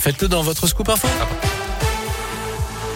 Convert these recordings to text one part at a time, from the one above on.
Faites-le dans votre scoop info.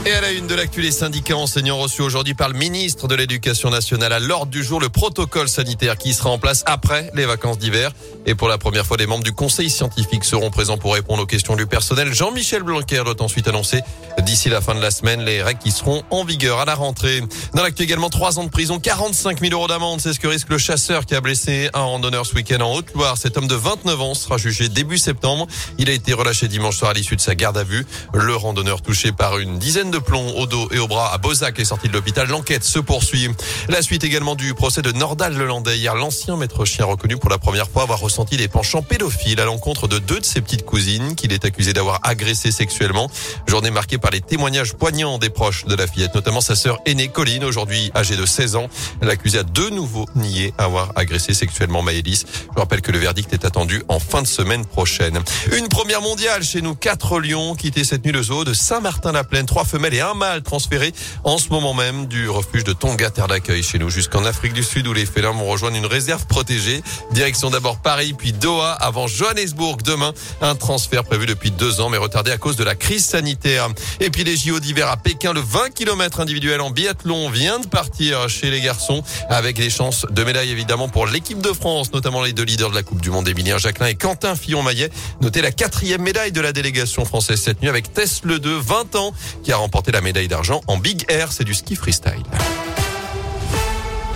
Et à la une de l'actu, les syndicats enseignants reçus aujourd'hui par le ministre de l'Éducation nationale à l'ordre du jour, le protocole sanitaire qui sera en place après les vacances d'hiver. Et pour la première fois, les membres du conseil scientifique seront présents pour répondre aux questions du personnel. Jean-Michel Blanquer doit ensuite annoncer d'ici la fin de la semaine les règles qui seront en vigueur à la rentrée. Dans l'actu également, trois ans de prison, 45 000 euros d'amende. C'est ce que risque le chasseur qui a blessé un randonneur ce week-end en Haute-Loire. Cet homme de 29 ans sera jugé début septembre. Il a été relâché dimanche soir à l'issue de sa garde à vue. Le randonneur touché par une dizaine de plomb au dos et au bras à Bozac est sorti de l'hôpital. L'enquête se poursuit. La suite également du procès de Nordal Lelandais. Hier, l'ancien maître chien reconnu pour la première fois avoir ressenti des penchants pédophiles à l'encontre de deux de ses petites cousines qu'il est accusé d'avoir agressé sexuellement. Journée marquée par les témoignages poignants des proches de la fillette, notamment sa sœur aînée Colline, aujourd'hui âgée de 16 ans. L'accusé a de nouveau nié avoir agressé sexuellement Maëlys. Je rappelle que le verdict est attendu en fin de semaine prochaine. Une première mondiale chez nous. Quatre lions quittés cette nuit le zoo de Saint-Martin-la-Plaine. Trois femelles et un mal transféré en ce moment même du refuge de Tonga, terre d'accueil chez nous, jusqu'en Afrique du Sud où les félins vont rejoindre une réserve protégée. Direction d'abord Paris, puis Doha, avant Johannesburg demain. Un transfert prévu depuis deux ans, mais retardé à cause de la crise sanitaire. Et puis les JO d'hiver à Pékin, le 20 km individuel en biathlon vient de partir chez les garçons avec des chances de médaille évidemment pour l'équipe de France, notamment les deux leaders de la Coupe du Monde, Émilien Jacquelin et Quentin Fillon-Maillet. Notez la quatrième médaille de la délégation française cette nuit avec Tess Le 2, 20 ans, qui a remporté la médaille d'argent en Big Air, c'est du ski freestyle.